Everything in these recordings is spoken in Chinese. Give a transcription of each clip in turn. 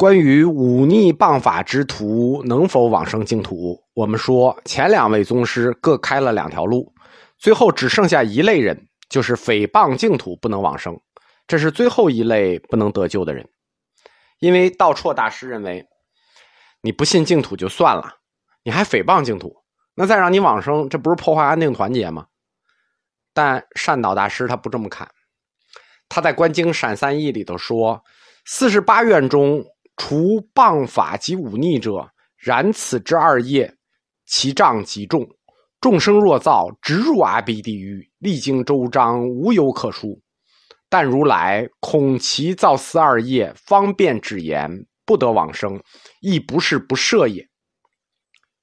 关于忤逆谤法之徒能否往生净土，我们说前两位宗师各开了两条路，最后只剩下一类人，就是诽谤净土不能往生，这是最后一类不能得救的人。因为道绰大师认为，你不信净土就算了，你还诽谤净土，那再让你往生，这不是破坏安定团结吗？但善导大师他不这么看，他在《观经闪三义》里头说，四十八愿中。除谤法及忤逆者，然此之二业，其障极重。众生若造，直入阿鼻地狱，历经周章，无有可恕。但如来恐其造此二业，方便止言，不得往生，亦不是不赦也。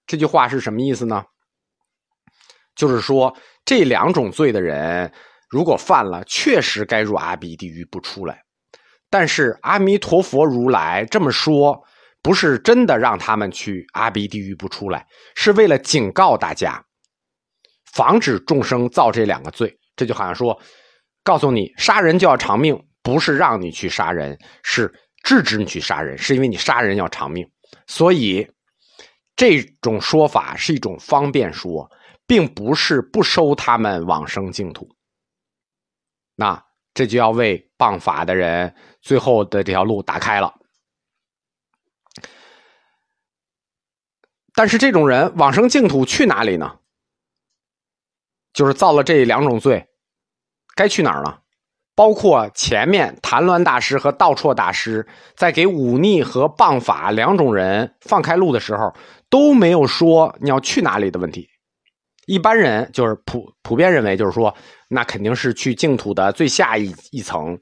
这句话是什么意思呢？就是说，这两种罪的人，如果犯了，确实该入阿鼻地狱，不出来。但是阿弥陀佛如来这么说，不是真的让他们去阿鼻地狱不出来，是为了警告大家，防止众生造这两个罪。这就好像说，告诉你杀人就要偿命，不是让你去杀人，是制止你去杀人，是因为你杀人要偿命。所以这种说法是一种方便说，并不是不收他们往生净土。那。这就要为谤法的人最后的这条路打开了。但是这种人往生净土去哪里呢？就是造了这两种罪，该去哪儿呢？包括前面谭鸾大师和道绰大师在给忤逆和谤法两种人放开路的时候，都没有说你要去哪里的问题。一般人就是普普遍认为，就是说。那肯定是去净土的最下一一层，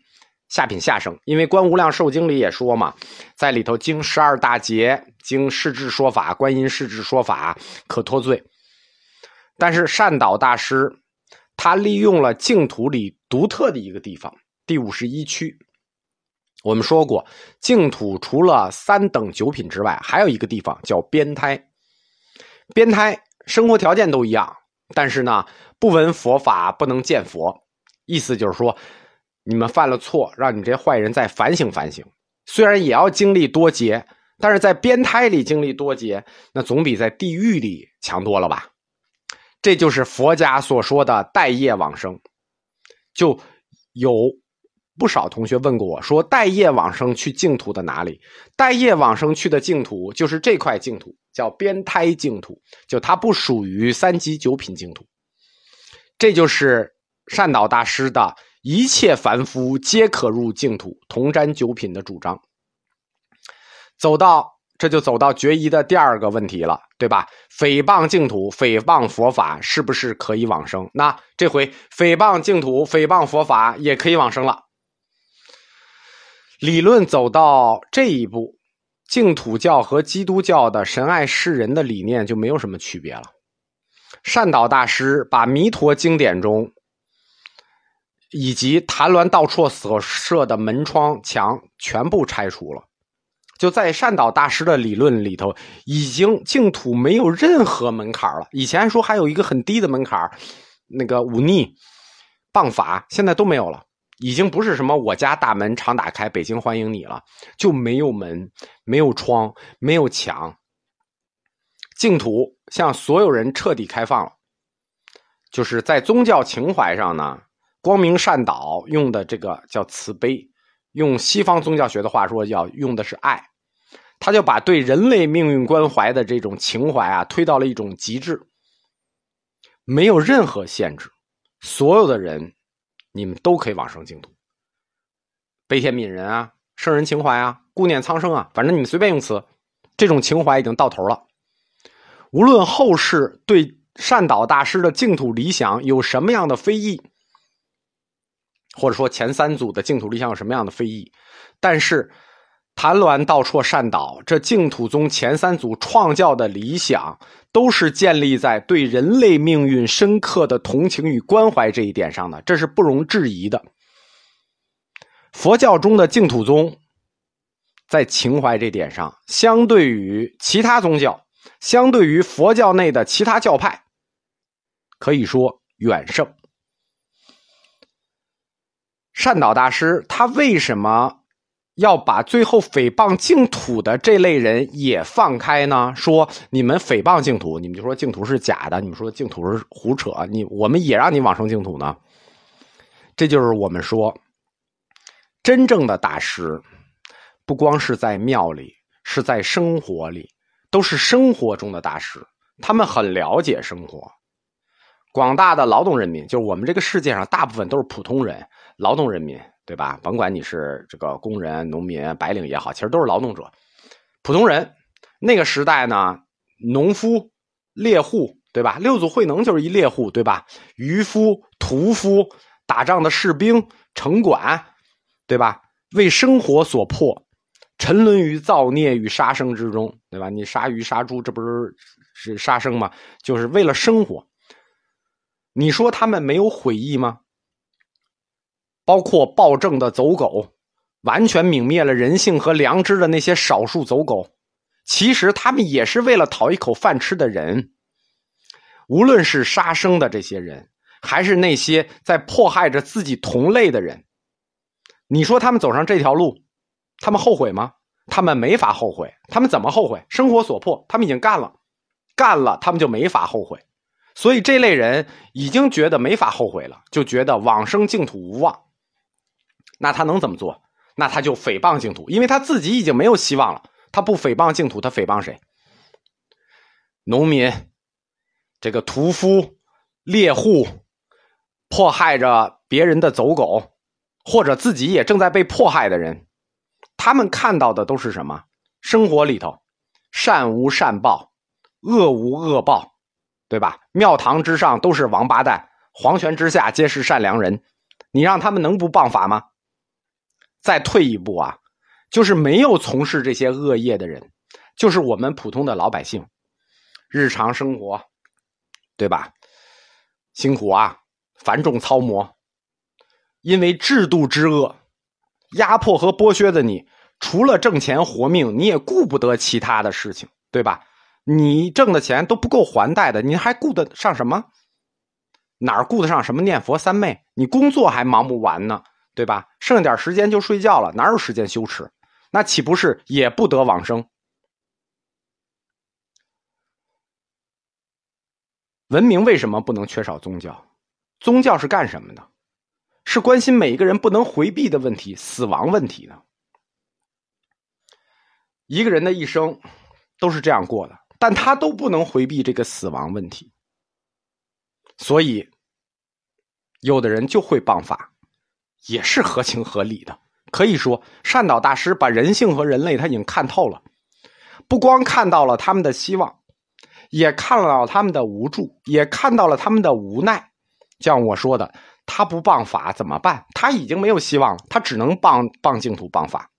下品下生。因为《观无量寿经》里也说嘛，在里头经十二大劫，经世智说法，观音世智说法可脱罪。但是善导大师他利用了净土里独特的一个地方，第五十一区。我们说过，净土除了三等九品之外，还有一个地方叫边胎。边胎生活条件都一样，但是呢。不闻佛法，不能见佛。意思就是说，你们犯了错，让你这些坏人再反省反省。虽然也要经历多劫，但是在边胎里经历多劫，那总比在地狱里强多了吧？这就是佛家所说的待业往生。就有不少同学问过我说：“待业往生去净土的哪里？”待业往生去的净土就是这块净土，叫边胎净土。就它不属于三级九品净土。这就是善导大师的一切凡夫皆可入净土，同沾九品的主张。走到这就走到决疑的第二个问题了，对吧？诽谤净土、诽谤佛法，是不是可以往生？那这回诽谤净土、诽谤佛法也可以往生了。理论走到这一步，净土教和基督教的神爱世人的理念就没有什么区别了。善导大师把弥陀经典中，以及谭鸾道绰所设的门窗墙全部拆除了。就在善导大师的理论里头，已经净土没有任何门槛了。以前说还有一个很低的门槛，那个忤逆、谤法，现在都没有了。已经不是什么我家大门常打开，北京欢迎你了，就没有门，没有窗，没有墙。净土向所有人彻底开放了，就是在宗教情怀上呢，光明善导用的这个叫慈悲，用西方宗教学的话说，要用的是爱，他就把对人类命运关怀的这种情怀啊推到了一种极致，没有任何限制，所有的人你们都可以往生净土，悲天悯人啊，圣人情怀啊，顾念苍生啊，反正你们随便用词，这种情怀已经到头了。无论后世对善导大师的净土理想有什么样的非议，或者说前三组的净土理想有什么样的非议，但是谭鸾道绰善导这净土宗前三祖创教的理想，都是建立在对人类命运深刻的同情与关怀这一点上的，这是不容置疑的。佛教中的净土宗，在情怀这点上，相对于其他宗教。相对于佛教内的其他教派，可以说远胜。善导大师他为什么要把最后诽谤净土的这类人也放开呢？说你们诽谤净土，你们就说净土是假的，你们说净土是胡扯，你我们也让你往生净土呢？这就是我们说，真正的大师，不光是在庙里，是在生活里，都是生活中的大师。他们很了解生活。广大的劳动人民，就是我们这个世界上大部分都是普通人，劳动人民。对吧？甭管你是这个工人、农民、白领也好，其实都是劳动者、普通人。那个时代呢，农夫、猎户，对吧？六祖慧能就是一猎户，对吧？渔夫、屠夫、打仗的士兵、城管，对吧？为生活所迫，沉沦于造孽与杀生之中，对吧？你杀鱼杀猪，这不是是杀生吗？就是为了生活。你说他们没有悔意吗？包括暴政的走狗，完全泯灭了人性和良知的那些少数走狗，其实他们也是为了讨一口饭吃的人。无论是杀生的这些人，还是那些在迫害着自己同类的人，你说他们走上这条路，他们后悔吗？他们没法后悔。他们怎么后悔？生活所迫，他们已经干了，干了，他们就没法后悔。所以这类人已经觉得没法后悔了，就觉得往生净土无望。那他能怎么做？那他就诽谤净土，因为他自己已经没有希望了。他不诽谤净土，他诽谤谁？农民、这个屠夫、猎户，迫害着别人的走狗，或者自己也正在被迫害的人，他们看到的都是什么？生活里头，善无善报，恶无恶报，对吧？庙堂之上都是王八蛋，皇权之下皆是善良人，你让他们能不谤法吗？再退一步啊，就是没有从事这些恶业的人，就是我们普通的老百姓，日常生活，对吧？辛苦啊，繁重操磨，因为制度之恶，压迫和剥削的你，除了挣钱活命，你也顾不得其他的事情，对吧？你挣的钱都不够还贷的，你还顾得上什么？哪儿顾得上什么念佛三昧？你工作还忙不完呢。对吧？剩点时间就睡觉了，哪有时间羞耻？那岂不是也不得往生？文明为什么不能缺少宗教？宗教是干什么的？是关心每一个人不能回避的问题——死亡问题的。一个人的一生都是这样过的，但他都不能回避这个死亡问题。所以，有的人就会谤法。也是合情合理的，可以说善导大师把人性和人类他已经看透了，不光看到了他们的希望，也看到了他们的无助，也看到了他们的无奈。像我说的，他不谤法怎么办？他已经没有希望了，他只能谤谤净土、谤法。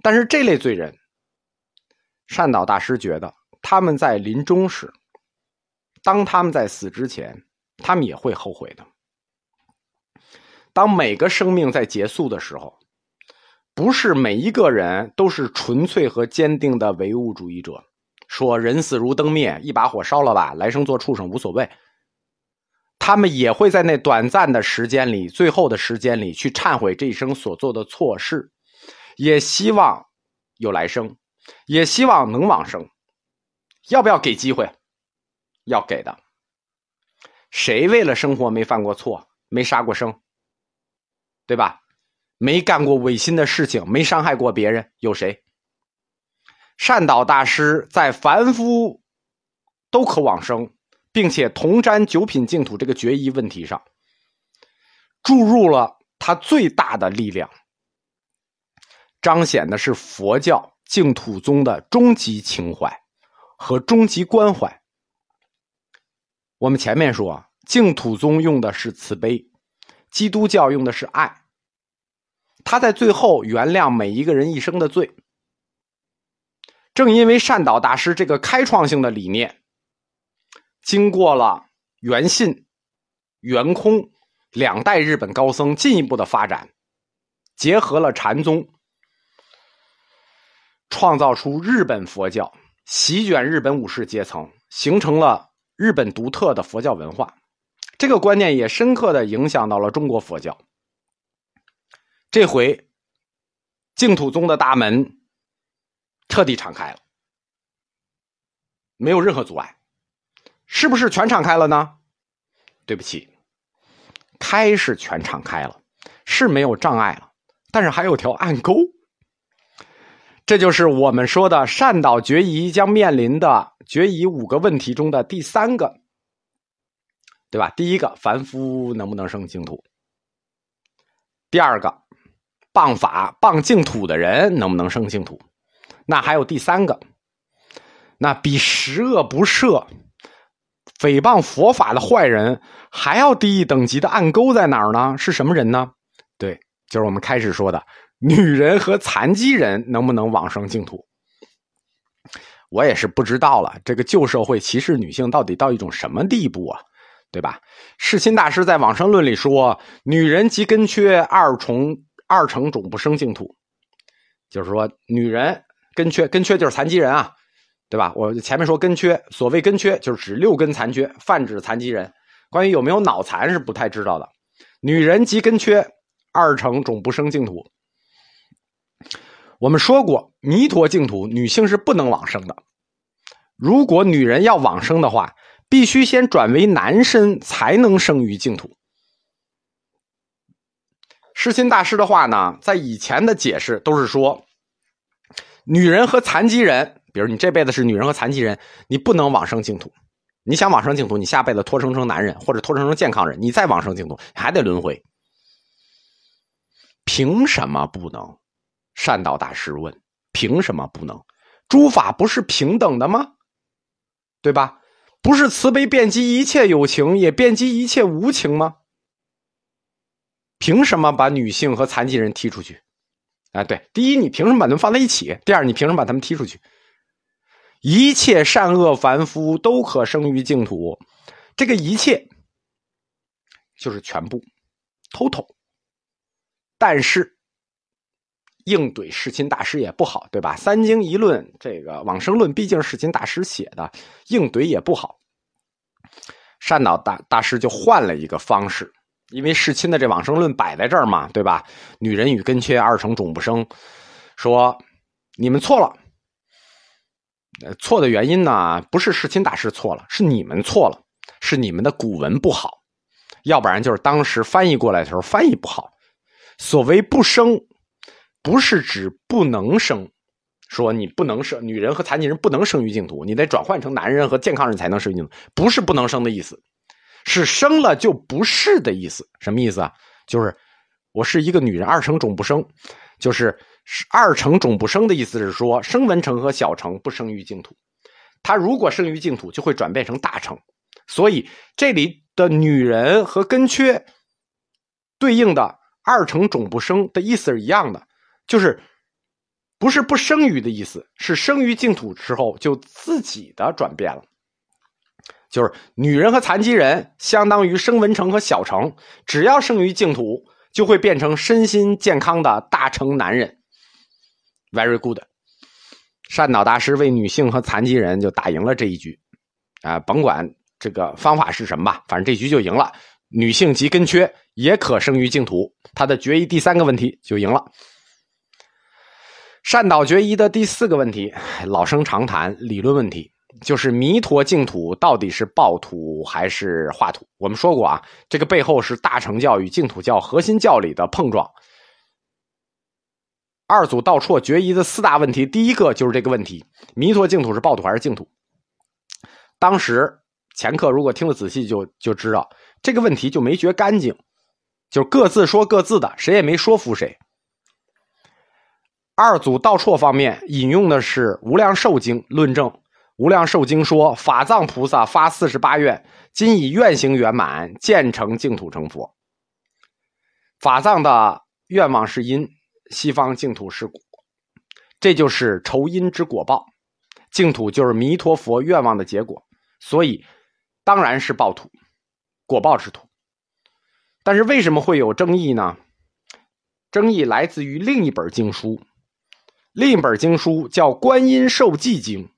但是这类罪人，善导大师觉得他们在临终时，当他们在死之前，他们也会后悔的。当每个生命在结束的时候，不是每一个人都是纯粹和坚定的唯物主义者，说人死如灯灭，一把火烧了吧，来生做畜生无所谓。他们也会在那短暂的时间里，最后的时间里去忏悔这一生所做的错事，也希望有来生，也希望能往生。要不要给机会？要给的。谁为了生活没犯过错，没杀过生？对吧？没干过违心的事情，没伤害过别人，有谁？善导大师在凡夫都可往生，并且同沾九品净土这个决议问题上，注入了他最大的力量，彰显的是佛教净土宗的终极情怀和终极关怀。我们前面说，净土宗用的是慈悲。基督教用的是爱，他在最后原谅每一个人一生的罪。正因为善导大师这个开创性的理念，经过了圆信、圆空两代日本高僧进一步的发展，结合了禅宗，创造出日本佛教，席卷日本武士阶层，形成了日本独特的佛教文化。这个观念也深刻的影响到了中国佛教。这回净土宗的大门彻底敞开了，没有任何阻碍，是不是全敞开了呢？对不起，开是全敞开了，是没有障碍了，但是还有条暗沟。这就是我们说的善导决疑将面临的决疑五个问题中的第三个，对吧？第一个，凡夫能不能生净土？第二个，谤法谤净土的人能不能生净土？那还有第三个，那比十恶不赦、诽谤佛法的坏人还要低一等级的暗沟在哪儿呢？是什么人呢？对，就是我们开始说的。女人和残疾人能不能往生净土？我也是不知道了。这个旧社会歧视女性到底到一种什么地步啊？对吧？世亲大师在往生论里说：“女人及根缺二重二成种不生净土。”就是说，女人根缺根缺就是残疾人啊，对吧？我前面说根缺，所谓根缺就是指六根残缺，泛指残疾人。关于有没有脑残是不太知道的。女人及根缺二成种不生净土。我们说过，弥陀净土女性是不能往生的。如果女人要往生的话，必须先转为男身才能生于净土。世心大师的话呢，在以前的解释都是说，女人和残疾人，比如你这辈子是女人和残疾人，你不能往生净土。你想往生净土，你下辈子托生成男人或者托生成健康人，你再往生净土还得轮回。凭什么不能？善导大师问：“凭什么不能？诸法不是平等的吗？对吧？不是慈悲遍及一切有情，也遍及一切无情吗？凭什么把女性和残疾人踢出去？啊，对，第一，你凭什么把他们放在一起？第二，你凭什么把他们踢出去？一切善恶凡夫都可生于净土，这个一切就是全部，total。但是。”硬怼世亲大师也不好，对吧？三经一论，这个往生论毕竟是世亲大师写的，硬怼也不好。善导大大师就换了一个方式，因为世亲的这往生论摆在这儿嘛，对吧？女人与根缺二成种不生，说你们错了。错的原因呢，不是世亲大师错了，是你们错了，是你们的古文不好，要不然就是当时翻译过来的时候翻译不好。所谓不生。不是指不能生，说你不能生，女人和残疾人不能生于净土，你得转换成男人和健康人才能生于净土，不是不能生的意思，是生了就不是的意思。什么意思啊？就是我是一个女人，二成种不生，就是二成种不生的意思是说，生文成和小成不生于净土，他如果生于净土，就会转变成大成，所以这里的女人和根缺对应的二成种不生的意思是一样的。就是，不是不生于的意思，是生于净土之后就自己的转变了。就是女人和残疾人相当于生文成和小成，只要生于净土，就会变成身心健康的大成男人。Very good，善导大师为女性和残疾人就打赢了这一局，啊，甭管这个方法是什么吧，反正这局就赢了。女性及根缺也可生于净土，他的决议第三个问题就赢了。善导决疑的第四个问题，老生常谈理论问题，就是弥陀净土到底是报土还是化土？我们说过啊，这个背后是大乘教与净土教核心教理的碰撞。二祖道绰决疑的四大问题，第一个就是这个问题：弥陀净土是报土还是净土？当时前课如果听得仔细，就就知道这个问题就没决干净，就各自说各自的，谁也没说服谁。二祖道绰方面引用的是《无量寿经》论证，《无量寿经》说法藏菩萨发四十八愿，今以愿行圆满，建成净土成佛。法藏的愿望是因，西方净土是果，这就是酬因之果报。净土就是弥陀佛愿望的结果，所以当然是报土，果报之土。但是为什么会有争议呢？争议来自于另一本经书。另一本经书叫《观音受记经》，《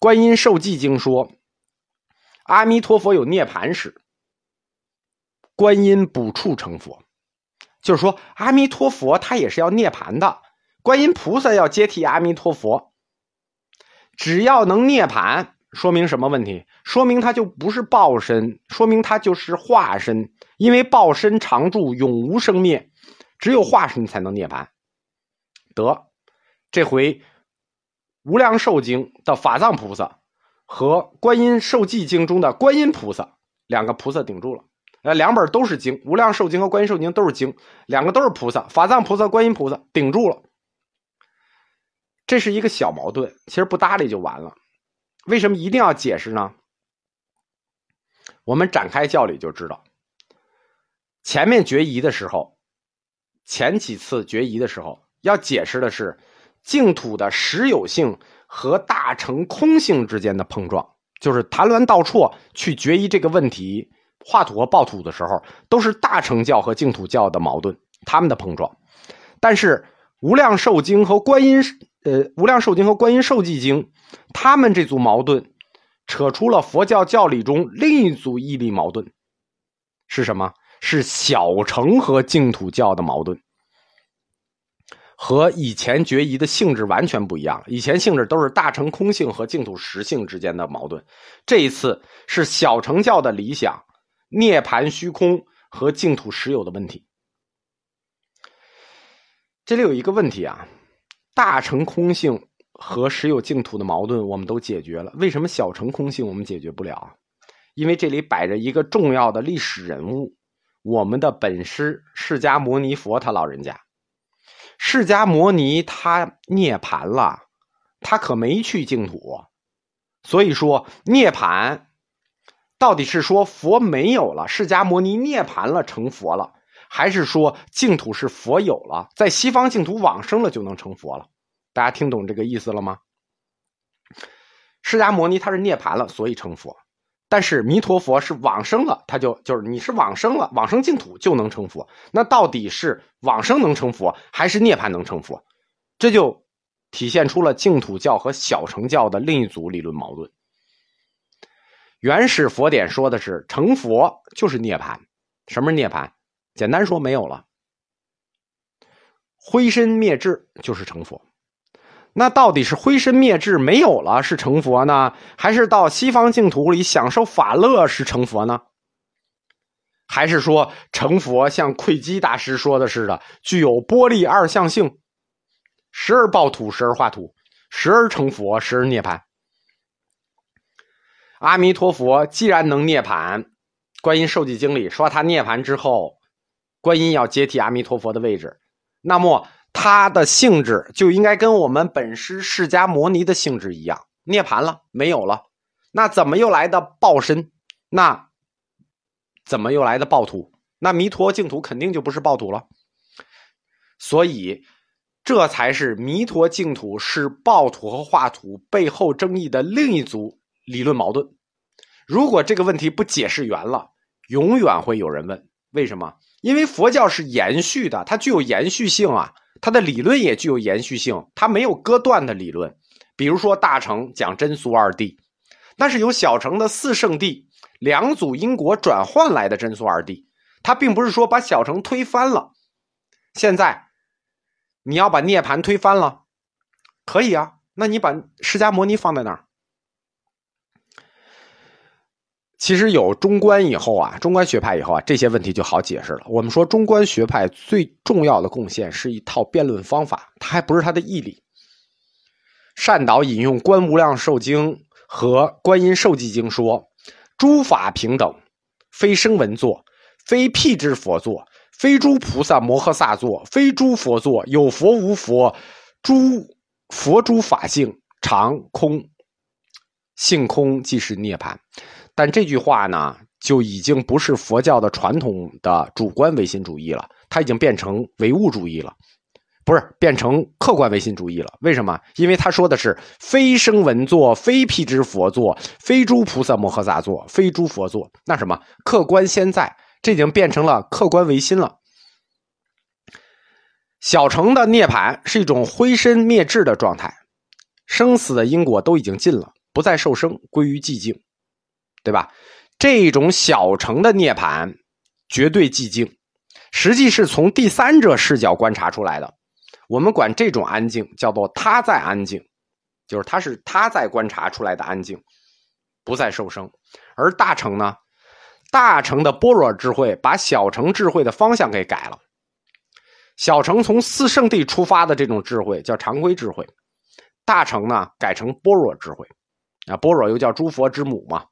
观音受记经》说，阿弥陀佛有涅盘时，观音补处成佛，就是说阿弥陀佛他也是要涅盘的，观音菩萨要接替阿弥陀佛，只要能涅槃，说明什么问题？说明他就不是报身，说明他就是化身。因为报身常住，永无生灭，只有化身才能涅槃。得，这回《无量寿经》的法藏菩萨和《观音受记经》中的观音菩萨两个菩萨顶住了。呃，两本都是经，《无量寿经》和《观音受经》都是经，两个都是菩萨，法藏菩萨、观音菩萨顶住了。这是一个小矛盾，其实不搭理就完了。为什么一定要解释呢？我们展开教理就知道，前面决疑的时候，前几次决疑的时候，要解释的是净土的实有性和大乘空性之间的碰撞，就是谭鸾道绰去决疑这个问题。画土和爆土的时候，都是大乘教和净土教的矛盾，他们的碰撞。但是《无量寿经》和《观音》呃，《无量寿经》和《观音受记经》，他们这组矛盾，扯出了佛教教理中另一组义理矛盾，是什么？是小乘和净土教的矛盾，和以前决疑的性质完全不一样。以前性质都是大乘空性和净土实性之间的矛盾，这一次是小乘教的理想。涅盘虚空和净土实有的问题，这里有一个问题啊，大乘空性和实有净土的矛盾我们都解决了，为什么小乘空性我们解决不了？因为这里摆着一个重要的历史人物，我们的本师释迦牟尼佛他老人家，释迦摩尼他涅盘了，他可没去净土，所以说涅盘。到底是说佛没有了，释迦摩尼涅槃了成佛了，还是说净土是佛有了，在西方净土往生了就能成佛了？大家听懂这个意思了吗？释迦摩尼他是涅槃了，所以成佛，但是弥陀佛是往生了，他就就是你是往生了，往生净土就能成佛。那到底是往生能成佛，还是涅槃能成佛？这就体现出了净土教和小乘教的另一组理论矛盾。原始佛典说的是成佛就是涅槃，什么是涅槃？简单说没有了，灰身灭智就是成佛。那到底是灰身灭智没有了是成佛呢，还是到西方净土里享受法乐是成佛呢？还是说成佛像窥基大师说的似的，具有波粒二象性，时而爆土，时而化土，时而成佛，时而涅槃？阿弥陀佛既然能涅槃，《观音受记经》里说他涅槃之后，观音要接替阿弥陀佛的位置，那么它的性质就应该跟我们本师释迦牟尼的性质一样，涅槃了没有了，那怎么又来的报身？那怎么又来的报土？那弥陀净土肯定就不是报土了，所以这才是弥陀净土是报土和化土背后争议的另一组。理论矛盾，如果这个问题不解释圆了，永远会有人问为什么？因为佛教是延续的，它具有延续性啊，它的理论也具有延续性，它没有割断的理论。比如说大成讲真俗二帝，那是由小乘的四圣谛两组因果转换来的真俗二帝，它并不是说把小乘推翻了。现在你要把涅盘推翻了，可以啊，那你把释迦摩尼放在哪儿？其实有中观以后啊，中观学派以后啊，这些问题就好解释了。我们说中观学派最重要的贡献是一套辩论方法，它还不是它的义理。善导引用《观无量寿经》和《观音受记经》说：“诸法平等，非声闻作，非辟支佛作，非诸菩萨摩诃萨作，非诸佛作，有佛无佛，诸佛诸法性常空，性空即是涅槃。”但这句话呢，就已经不是佛教的传统的主观唯心主义了，它已经变成唯物主义了，不是变成客观唯心主义了。为什么？因为他说的是非声闻作，非辟支佛作，非诸菩萨摩诃萨作，非诸佛作。那什么？客观现在，这已经变成了客观唯心了。小乘的涅槃是一种灰身灭智的状态，生死的因果都已经尽了，不再受生，归于寂静。对吧？这种小乘的涅槃绝对寂静，实际是从第三者视角观察出来的。我们管这种安静叫做他在安静，就是他是他在观察出来的安静，不再受生。而大乘呢，大乘的般若智慧把小乘智慧的方向给改了。小乘从四圣地出发的这种智慧叫常规智慧，大乘呢改成般若智慧，啊，般若又叫诸佛之母嘛。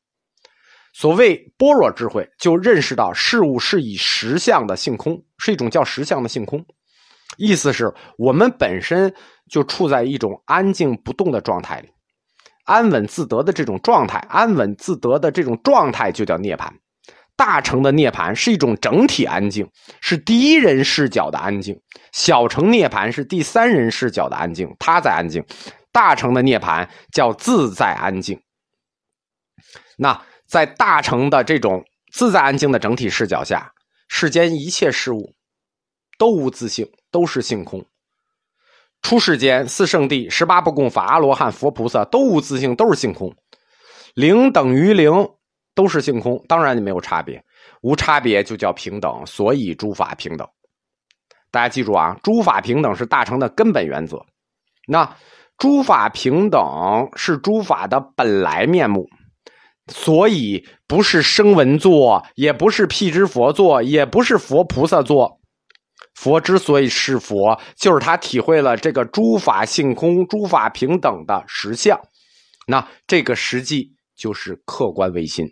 所谓般若智慧，就认识到事物是以实相的性空，是一种叫实相的性空。意思是我们本身就处在一种安静不动的状态里，安稳自得的这种状态，安稳自得的这种状态就叫涅槃。大乘的涅槃是一种整体安静，是第一人视角的安静；小乘涅槃是第三人视角的安静，他在安静。大乘的涅槃叫自在安静。那在大乘的这种自在安静的整体视角下，世间一切事物都无自性，都是性空。出世间四圣地、十八不共法、阿罗汉、佛菩萨都无自性，都是性空。零等于零。都是性空，当然就没有差别，无差别就叫平等，所以诸法平等。大家记住啊，诸法平等是大乘的根本原则。那诸法平等是诸法的本来面目，所以不是声闻作，也不是辟支佛作，也不是佛菩萨作。佛之所以是佛，就是他体会了这个诸法性空、诸法平等的实相。那这个实际就是客观唯心。